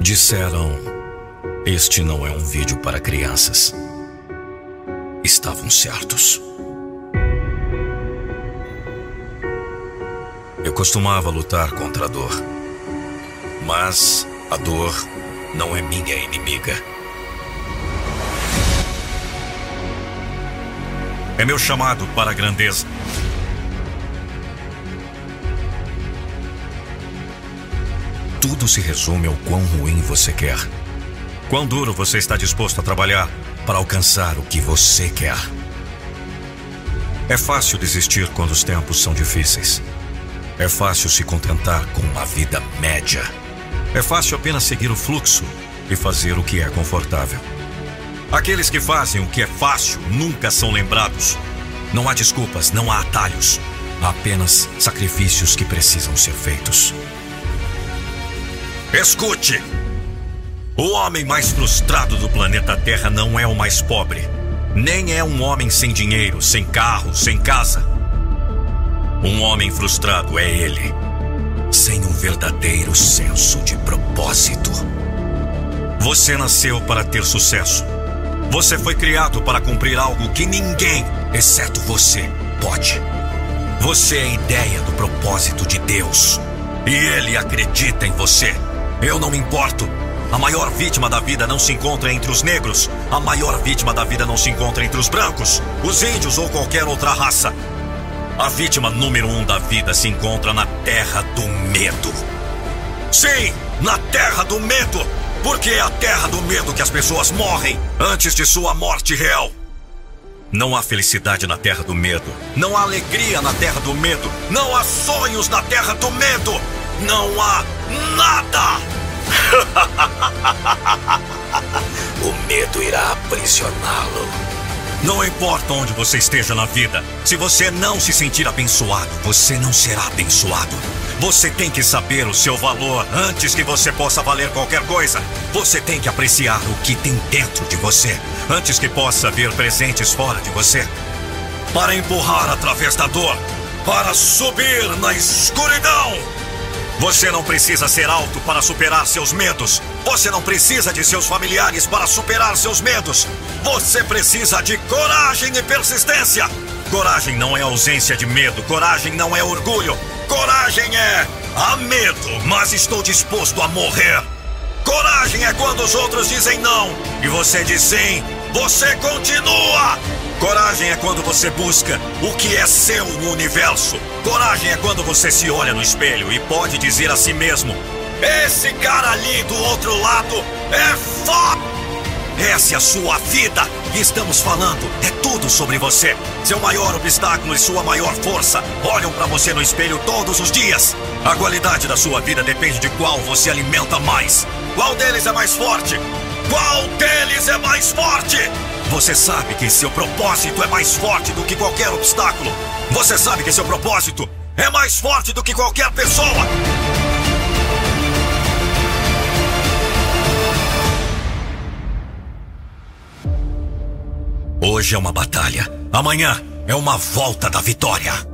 Disseram: Este não é um vídeo para crianças. Estavam certos. Eu costumava lutar contra a dor. Mas a dor não é minha inimiga. É meu chamado para a grandeza. Tudo se resume ao quão ruim você quer. Quão duro você está disposto a trabalhar para alcançar o que você quer. É fácil desistir quando os tempos são difíceis. É fácil se contentar com uma vida média. É fácil apenas seguir o fluxo e fazer o que é confortável. Aqueles que fazem o que é fácil nunca são lembrados. Não há desculpas, não há atalhos. Há apenas sacrifícios que precisam ser feitos. Escute! O homem mais frustrado do planeta Terra não é o mais pobre. Nem é um homem sem dinheiro, sem carro, sem casa. Um homem frustrado é ele, sem um verdadeiro senso de propósito. Você nasceu para ter sucesso. Você foi criado para cumprir algo que ninguém, exceto você, pode. Você é a ideia do propósito de Deus. E Ele acredita em você. Eu não me importo. A maior vítima da vida não se encontra entre os negros. A maior vítima da vida não se encontra entre os brancos, os índios ou qualquer outra raça. A vítima número um da vida se encontra na terra do medo. Sim, na terra do medo. Porque é a terra do medo que as pessoas morrem antes de sua morte real. Não há felicidade na terra do medo. Não há alegria na terra do medo. Não há sonhos na terra do medo. Não há nada! o medo irá aprisioná-lo. Não importa onde você esteja na vida, se você não se sentir abençoado, você não será abençoado. Você tem que saber o seu valor antes que você possa valer qualquer coisa. Você tem que apreciar o que tem dentro de você antes que possa ver presentes fora de você. Para empurrar através da dor, para subir na escuridão você não precisa ser alto para superar seus medos. Você não precisa de seus familiares para superar seus medos. Você precisa de coragem e persistência. Coragem não é ausência de medo. Coragem não é orgulho. Coragem é. Há medo, mas estou disposto a morrer. Coragem é quando os outros dizem não e você diz sim. Você continua. Coragem é quando você busca o que é seu no universo. Coragem é quando você se olha no espelho e pode dizer a si mesmo: Esse cara ali do outro lado é foda! Essa é a sua vida estamos falando, é tudo sobre você. Seu maior obstáculo e sua maior força olham para você no espelho todos os dias. A qualidade da sua vida depende de qual você alimenta mais. Qual deles é mais forte? Qual deles é mais forte? Você sabe que seu propósito é mais forte do que qualquer obstáculo. Você sabe que seu propósito é mais forte do que qualquer pessoa. Hoje é uma batalha. Amanhã é uma volta da vitória.